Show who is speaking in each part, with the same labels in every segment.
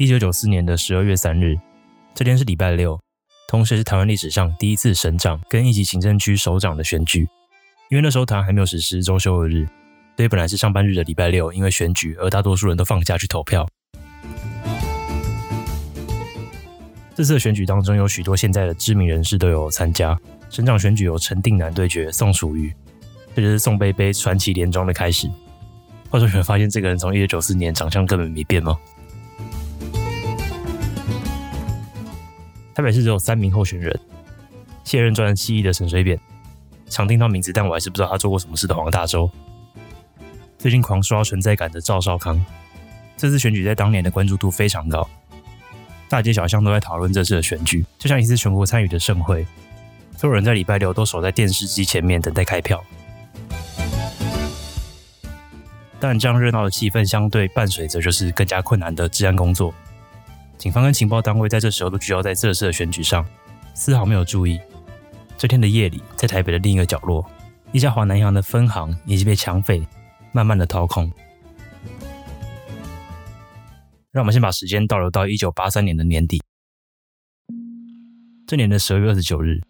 Speaker 1: 一九九四年的十二月三日，这天是礼拜六，同时是台湾历史上第一次省长跟一级行政区首长的选举。因为那时候台湾还没有实施周休二日，所以本来是上班日的礼拜六，因为选举而大多数人都放假去投票。这次的选举当中，有许多现在的知名人士都有参加。省长选举由陈定南对决宋楚瑜，这就是宋杯杯传奇连庄的开始。话说，你们发现这个人从一九九四年长相根本没变吗？台北市只有三名候选人：卸任专七亿的陈水扁，常听到名字，但我还是不知道他做过什么事的黄大洲。最近狂刷存在感的赵少康，这次选举在当年的关注度非常高，大街小巷都在讨论这次的选举，就像一次全国参与的盛会，所有人在礼拜六都守在电视机前面等待开票。但这样热闹的气氛，相对伴随着就是更加困难的治安工作。警方跟情报单位在这时候都聚焦在这次的选举上，丝毫没有注意。这天的夜里，在台北的另一个角落，一家华南银行的分行已经被抢匪慢慢的掏空。让我们先把时间倒流到一九八三年的年底。这年的十二月二十九日，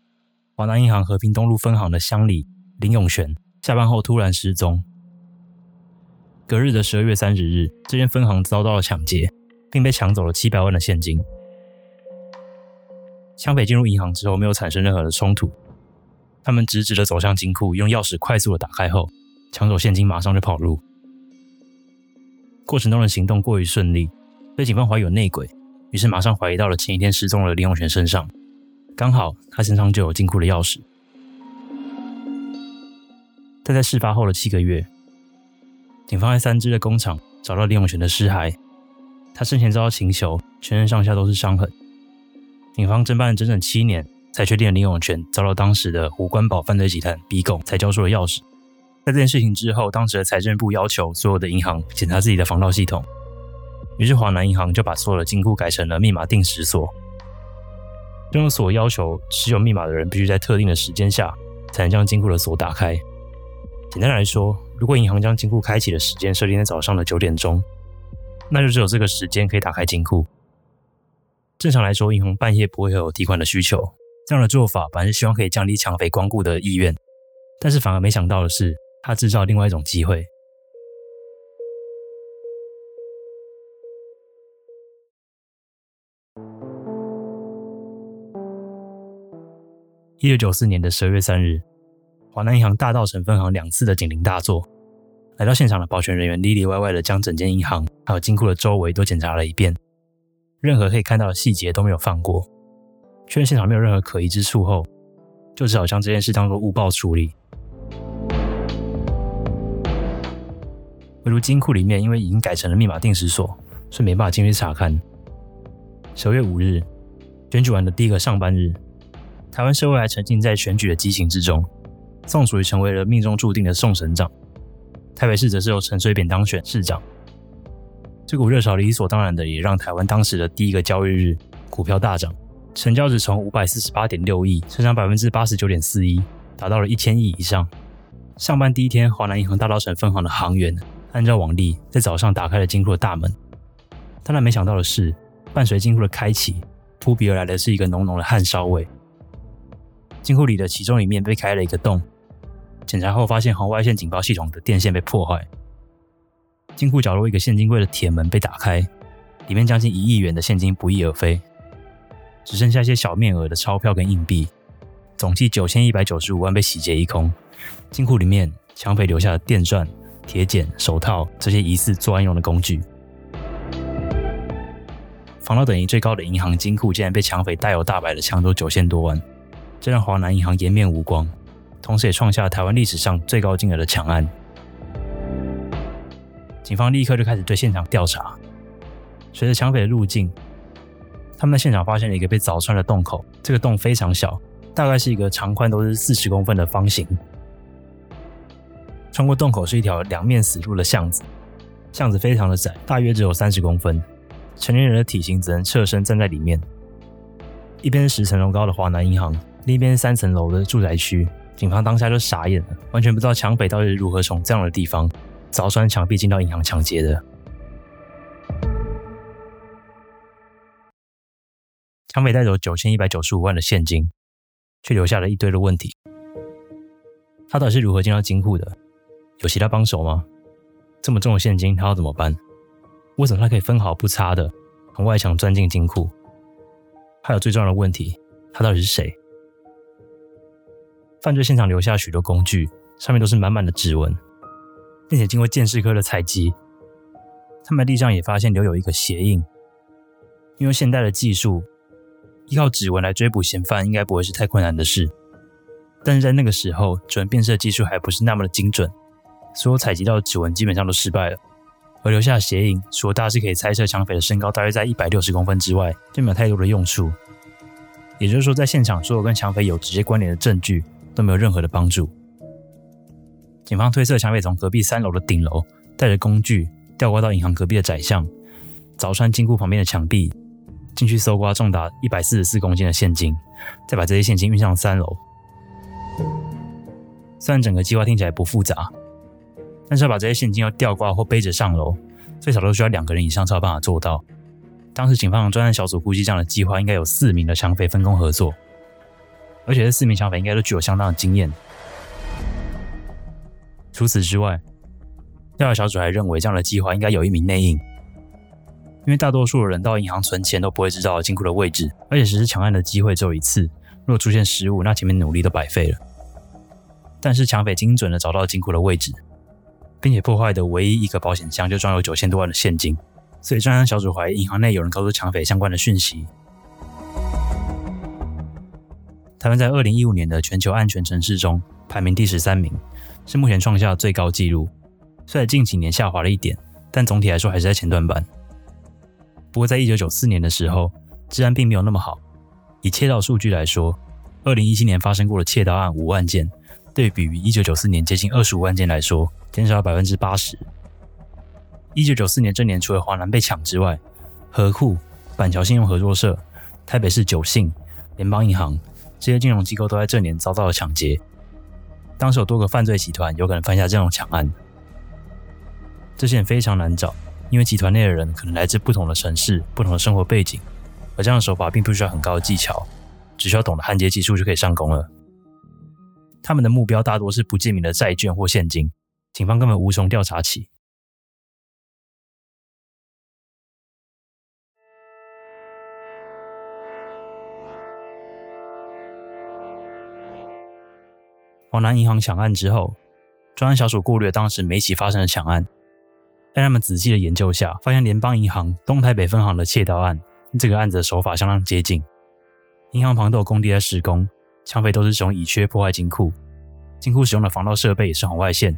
Speaker 1: 华南银行和平东路分行的乡里林永泉下班后突然失踪。隔日的十二月三十日，这间分行遭到了抢劫。并被抢走了七百万的现金。抢匪进入银行之后，没有产生任何的冲突，他们直直的走向金库，用钥匙快速的打开后，抢走现金，马上就跑路。过程中的行动过于顺利，被警方怀疑有内鬼，于是马上怀疑到了前一天失踪的林永全身上。刚好他身上就有金库的钥匙。但在事发后的七个月，警方在三支的工厂找到林永全的尸骸。他生前遭到刑囚，全身上下都是伤痕。警方侦办了整整七年，才确定林永泉遭到当时的胡关宝犯罪集团逼供，才交出了钥匙。在这件事情之后，当时的财政部要求所有的银行检查自己的防盗系统，于是华南银行就把所有的金库改成了密码定时锁。这种锁要求持有密码的人必须在特定的时间下才能将金库的锁打开。简单来说，如果银行将金库开启的时间设定在早上的九点钟。那就只有这个时间可以打开金库。正常来说，银行半夜不会有提款的需求。这样的做法本来是希望可以降低抢匪光顾的意愿，但是反而没想到的是，他制造另外一种机会。一九九四年的十二月三日，华南银行大道城分行两次的警铃大作。来到现场的保全人员里里外外的将整间银行还有金库的周围都检查了一遍，任何可以看到的细节都没有放过。确认现场没有任何可疑之处后，就只好将这件事当作误报处理。唯独金库里面因为已经改成了密码定时锁，所以没办法进去查看。十月五日，选举完的第一个上班日，台湾社会还沉浸在选举的激情之中，宋楚瑜成为了命中注定的宋省长。台北市则是由陈水扁当选市长，这股热潮理所当然的也让台湾当时的第一个交易日股票大涨，成交值从五百四十八点六亿成长百分之八十九点四一，达到了一千亿以上。上班第一天，华南银行大稻城分行的行员按照往例在早上打开了金库的大门，当然没想到的是，伴随金库的开启，扑鼻而来的是一个浓浓的汗烧味。金库里的其中一面被开了一个洞。检查后发现红外线警报系统的电线被破坏，金库角落一个现金柜的铁门被打开，里面将近一亿元的现金不翼而飞，只剩下一些小面额的钞票跟硬币，总计九千一百九十五万被洗劫一空。金库里面抢匪留下的电钻、铁剪、手套这些疑似作案用的工具，防盗等级最高的银行金库竟然被抢匪大摇大摆的抢走九千多万，这让华南银行颜面无光。同时也创下台湾历史上最高金额的抢案。警方立刻就开始对现场调查。随着抢匪的入境，他们在现场发现了一个被凿穿的洞口。这个洞非常小，大概是一个长宽都是四十公分的方形。穿过洞口是一条两面死路的巷子，巷子非常的窄，大约只有三十公分。成年人的体型只能侧身站在里面。一边是十层楼高的华南银行，另一边是三层楼的住宅区。警方当下就傻眼了，完全不知道抢匪到底是如何从这样的地方凿穿墙壁进到银行抢劫的。抢匪带走九千一百九十五万的现金，却留下了一堆的问题。他到底是如何进到金库的？有其他帮手吗？这么重的现金，他要怎么办？为什么他可以分毫不差的从外墙钻进金库？还有最重要的问题，他到底是谁？犯罪现场留下许多工具，上面都是满满的指纹，并且经过鉴识科的采集，他们地上也发现留有一个鞋印。因为现代的技术，依靠指纹来追捕嫌犯，应该不会是太困难的事。但是在那个时候，指纹辨识技术还不是那么的精准，所有采集到的指纹基本上都失败了。而留下的鞋印，除了大致可以猜测抢匪的身高大约在一百六十公分之外，就没有太多的用处。也就是说，在现场所有跟抢匪有直接关联的证据都没有任何的帮助。警方推测，抢匪从隔壁三楼的顶楼带着工具吊挂到银行隔壁的窄巷，凿穿金库旁边的墙壁，进去搜刮重达一百四十四公斤的现金，再把这些现金运上三楼。虽然整个计划听起来不复杂。但是要把这些现金要吊挂或背着上楼，最少都需要两个人以上才有办法做到。当时警方专案小组估计，这样的计划应该有四名的抢匪分工合作，而且这四名抢匪应该都具有相当的经验。除此之外，调查小组还认为，这样的计划应该有一名内应，因为大多数的人到银行存钱都不会知道金库的位置，而且实施抢案的机会只有一次，若出现失误，那前面努力都白费了。但是抢匪精准的找到金库的位置。并且破坏的唯一一个保险箱就装有九千多万的现金，所以专案小组怀疑银行内有人告诉抢匪相关的讯息。台湾在二零一五年的全球安全城市中排名第十三名，是目前创下最高纪录。虽然近几年下滑了一点，但总体来说还是在前段班。不过在一九九四年的时候，治安并没有那么好。以窃盗数据来说，二零一七年发生过的窃盗案五万件，对比于一九九四年接近二十五万件来说。减少了百分之八十。一九九四年这年，除了华南被抢之外，和库、板桥信用合作社、台北市九信、联邦银行这些金融机构都在这年遭到了抢劫。当时有多个犯罪集团有可能犯下这种抢案，这些人非常难找，因为集团内的人可能来自不同的城市、不同的生活背景，而这样的手法并不需要很高的技巧，只需要懂得焊接技术就可以上工了。他们的目标大多是不记名的债券或现金。警方根本无从调查起。华南银行抢案之后，专案小组过虑当时每起发生的抢案，在他们仔细的研究下，发现联邦银行东台北分行的窃盗案，这个案子的手法相当接近。银行旁都有工地在施工，抢匪都是使用乙炔破坏金库，金库使用的防盗设备也是红外线。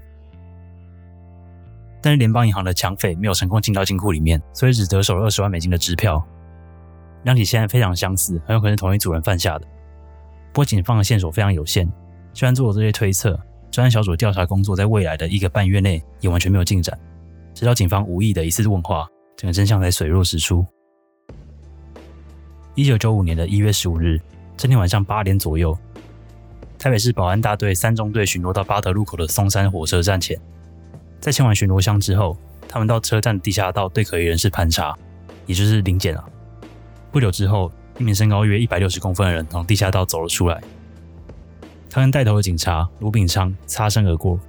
Speaker 1: 但是联邦银行的抢匪没有成功进到金库里面，所以只得手了二十万美金的支票。两起现在非常相似，很有可能同一组人犯下的。不过警方的线索非常有限，虽然做了这些推测，专案小组调查工作在未来的一个半月内也完全没有进展。直到警方无意的一次问话，整个真相才水落石出。一九九五年的一月十五日，这天晚上八点左右，台北市保安大队三中队巡逻到巴德路口的松山火车站前。在签完巡逻箱之后，他们到车站地下道对可疑人士盘查，也就是临检啊。不久之后，一名身高约一百六十公分的人从地下道走了出来，他跟带头的警察卢炳昌擦身而过。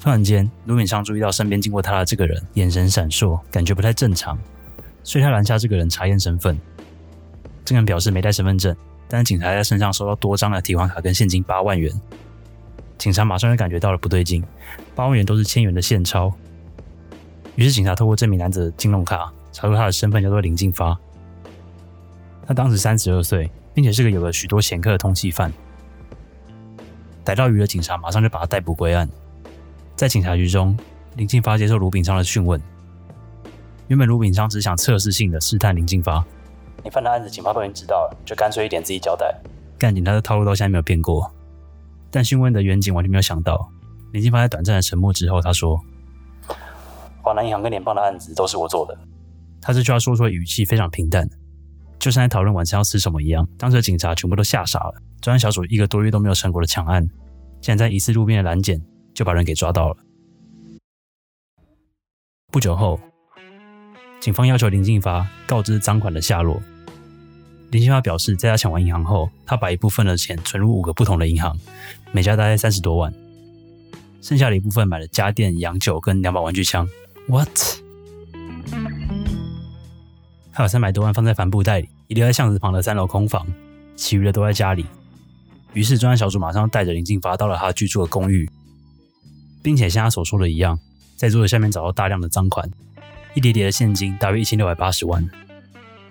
Speaker 1: 突然间，卢炳昌注意到身边经过他的这个人眼神闪烁，感觉不太正常，所以他拦下这个人查验身份。这个人表示没带身份证，但是警察在身上收到多张的提款卡跟现金八万元。警察马上就感觉到了不对劲，八万元都是千元的现钞。于是警察透过这名男子的金融卡查出他的身份叫做林进发，他当时三十二岁，并且是个有了许多前科的通缉犯。逮到鱼的警察马上就把他逮捕归案。在警察局中，林进发接受卢炳昌的讯问。原本卢炳昌只想测试性的试探林进发，你犯的案子警方都已经知道了，就干脆一点自己交代。干警他的套路到现在没有变过。但讯问的远景完全没有想到，林进发在短暂的沉默之后，他说：“华南银行跟联邦的案子都是我做的。”他这句话说出的语气非常平淡，就像在讨论晚餐要吃什么一样。当时的警察全部都吓傻了，专案小组一个多月都没有成果的抢案，竟然在一次路边的拦检就把人给抓到了。不久后，警方要求林进发告知赃款的下落，林金发表示，在他抢完银行后，他把一部分的钱存入五个不同的银行，每家大概三十多万，剩下的一部分买了家电、洋酒跟两把玩具枪。What？他有三百多万放在帆布袋里，遗留在巷子旁的三楼空房，其余的都在家里。于是专案小组马上带着林进发到了他居住的公寓，并且像他所说的一样，在桌子下面找到大量的赃款，一叠叠的现金，大约一千六百八十万。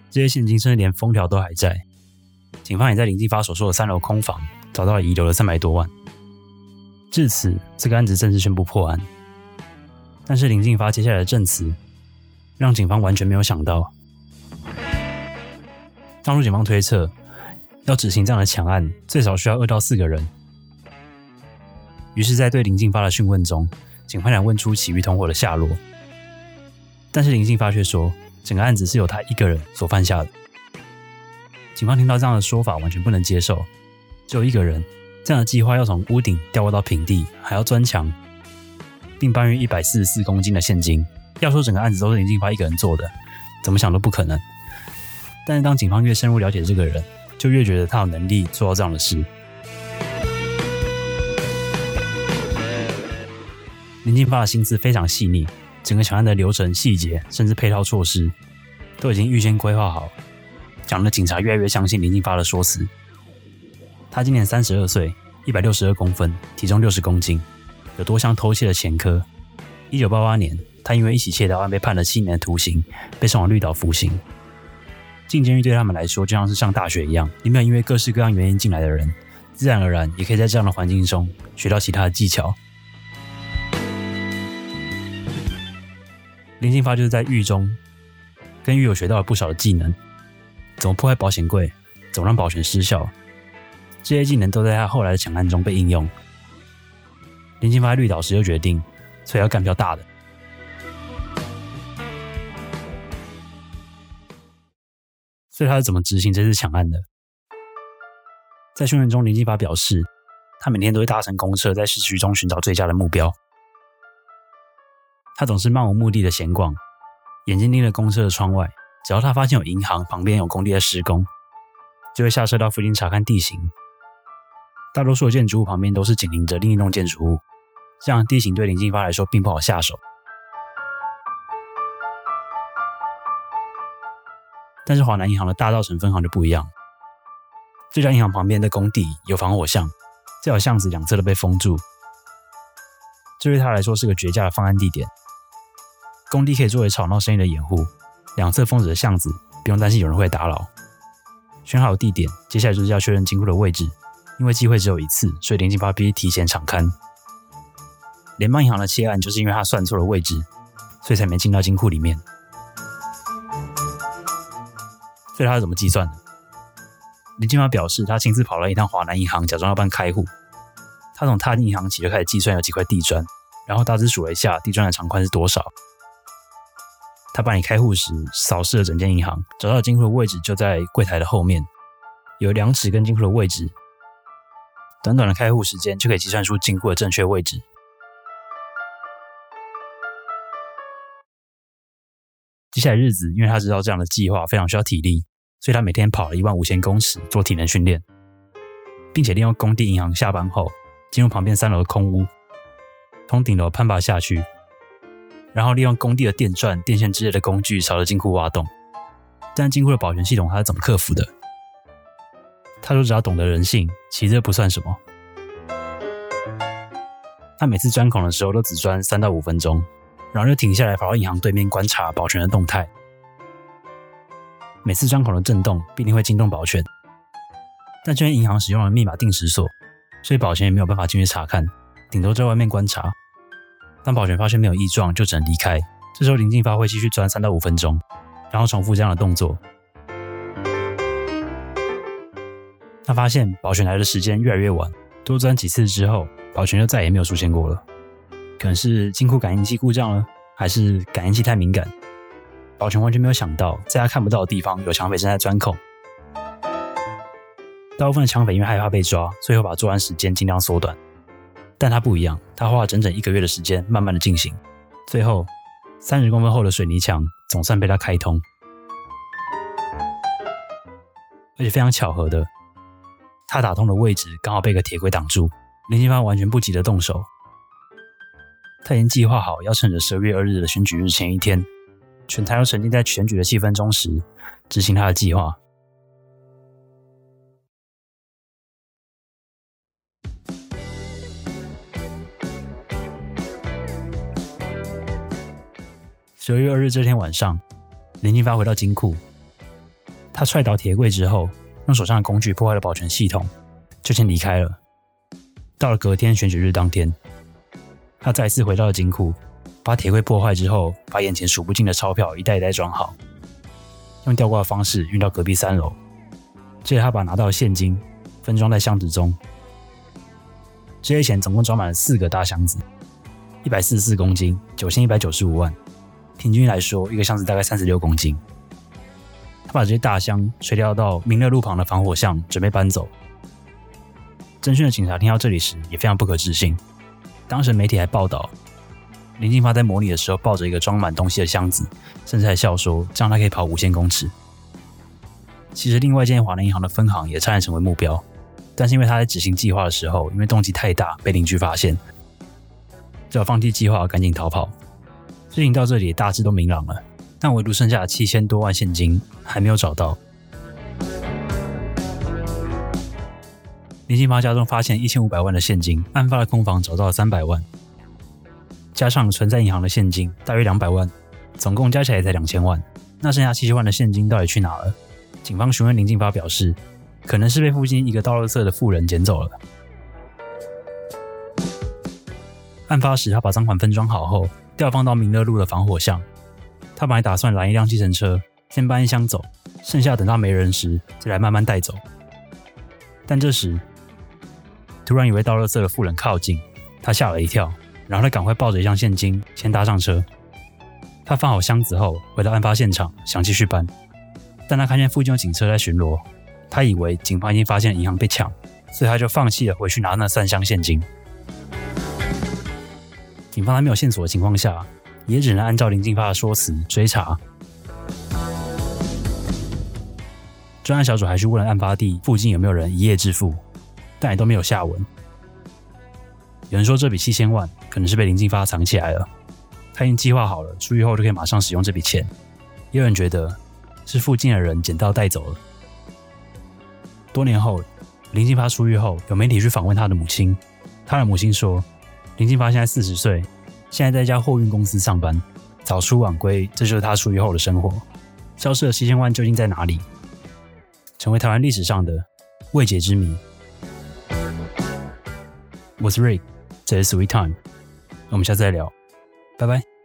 Speaker 1: 这些现金甚至连封条都还在。警方也在林进发所说的三楼空房找到了遗留的三百多万。至此，这个案子正式宣布破案。但是林进发接下来的证词，让警方完全没有想到。当初警方推测，要执行这样的抢案，最少需要二到四个人。于是，在对林进发的讯问中，警方想问出其余同伙的下落。但是林进发却说。整个案子是由他一个人所犯下的。警方听到这样的说法，完全不能接受。只有一个人，这样的计划要从屋顶掉落到平地，还要钻墙，并搬运一百四十四公斤的现金。要说整个案子都是林进发一个人做的，怎么想都不可能。但是当警方越深入了解这个人，就越觉得他有能力做到这样的事。林进发的心思非常细腻。整个抢案的流程细节，甚至配套措施，都已经预先规划好，讲的警察越来越相信林进发的说辞。他今年三十二岁，一百六十二公分，体重六十公斤，有多项偷窃的前科。一九八八年，他因为一起窃盗案被判了七年的徒刑，被送往绿岛服刑。进监狱对他们来说就像是上大学一样，里面因为各式各样原因进来的人，自然而然也可以在这样的环境中学到其他的技巧。林进发就是在狱中跟狱友学到了不少的技能，怎么破坏保险柜，怎么让保全失效，这些技能都在他后来的抢案中被应用。林进发绿岛时就决定，所以要干比较大的。所以他是怎么执行这次抢案的？在训练中，林进发表示，他每天都会搭乘公车在市区中寻找最佳的目标。他总是漫无目的的闲逛，眼睛盯着公车的窗外。只要他发现有银行旁边有工地在施工，就会下车到附近查看地形。大多数的建筑物旁边都是紧邻着另一栋建筑物，这样地形对林进发来说并不好下手。但是华南银行的大道城分行就不一样，这家银行旁边的工地有防火巷，这条巷子两侧都被封住，这对他来说是个绝佳的方案地点。工地可以作为吵闹声音的掩护，两侧封着的巷子不用担心有人会打扰。选好地点，接下来就是要确认金库的位置。因为机会只有一次，所以林进发必提前敞勘。联邦银行的窃案就是因为他算错了位置，所以才没进到金库里面。所以他是怎么计算的？林金发表示，他亲自跑了一趟华南银行，假装要办开户。他从踏进银行起就开始计算有几块地砖，然后大致数了一下地砖的长宽是多少。他办理开户时，扫视了整间银行，找到金库的位置就在柜台的后面，有量尺跟金库的位置。短短的开户时间就可以计算出金库的正确位置。接下来日子，因为他知道这样的计划非常需要体力，所以他每天跑了一万五千公尺做体能训练，并且利用工地银行下班后进入旁边三楼的空屋，从顶楼攀爬下去。然后利用工地的电钻、电线之类的工具朝着金库挖洞，但金库的保全系统他是怎么克服的？他说只要懂得人性，其实这不算什么。他每次钻孔的时候都只钻三到五分钟，然后就停下来跑到银行对面观察保全的动态。每次钻孔的震动必定会惊动保全，但这边银行使用了密码定时锁，所以保全也没有办法进去查看，顶多在外面观察。当保全发现没有异状，就只能离开。这时候林进发会继续钻三到五分钟，然后重复这样的动作。他发现保全来的时间越来越晚，多钻几次之后，保全就再也没有出现过了。可能是金库感应器故障了，还是感应器太敏感？保全完全没有想到，在他看不到的地方有抢匪正在钻孔。大部分的抢匪因为害怕被抓，最后把作案时间尽量缩短。但他不一样，他花了整整一个月的时间，慢慢的进行，最后三十公分厚的水泥墙总算被他开通。而且非常巧合的，他打通的位置刚好被个铁轨挡住，林金发完全不急的动手。他已经计划好要趁着十二月二日的选举日前一天，全台都沉浸在选举的气氛中时，执行他的计划。十二月二日这天晚上，林金发回到金库，他踹倒铁柜之后，用手上的工具破坏了保全系统，就先离开了。到了隔天选举日当天，他再次回到了金库，把铁柜破坏之后，把眼前数不尽的钞票一袋一袋装好，用吊挂的方式运到隔壁三楼。接着，他把拿到的现金分装在箱子中，这些钱总共装满了四个大箱子，一百四十四公斤，九千一百九十五万。平均来说，一个箱子大概三十六公斤。他把这些大箱垂吊到明乐路旁的防火巷，准备搬走。侦讯的警察听到这里时，也非常不可置信。当时媒体还报道，林金发在模拟的时候抱着一个装满东西的箱子，甚至还笑说这样他可以跑五千公尺。其实，另外一间华南银行的分行也差点成为目标，但是因为他在执行计划的时候，因为动机太大，被邻居发现，只好放弃计划，赶紧逃跑。事情到这里大致都明朗了，但唯独剩下的七千多万现金还没有找到。林金发家中发现一千五百万的现金，案发的空房找到了三百万，加上存在银行的现金大约两百万，总共加起来才两千万。那剩下七千万的现金到底去哪了？警方询问林金发表示，可能是被附近一个倒垃圾的妇人捡走了。案发时，他把赃款分装好后。调放到明乐路的防火巷，他本来打算拦一辆计程车，先搬一箱走，剩下等到没人时再来慢慢带走。但这时，突然一位倒垃圾的妇人靠近，他吓了一跳，然后他赶快抱着一箱现金先搭上车。他放好箱子后，回到案发现场，想继续搬，但他看见附近有警车在巡逻，他以为警方已经发现银行被抢，所以他就放弃了回去拿那三箱现金。警方在没有线索的情况下，也只能按照林静发的说辞追查。专案小组还去问了案发地附近有没有人一夜致富，但也都没有下文。有人说这笔七千万可能是被林静发藏起来了，他已经计划好了，出狱后就可以马上使用这笔钱。也有人觉得是附近的人捡到带走了。多年后，林静发出狱后，有媒体去访问他的母亲，他的母亲说。林金发现在四十岁，现在在一家货运公司上班，早出晚归，这就是他出狱后的生活。消失的七千万究竟在哪里？成为台湾历史上的未解之谜。我是 Rick，这是 Sweet Time，我们下次再聊，拜拜。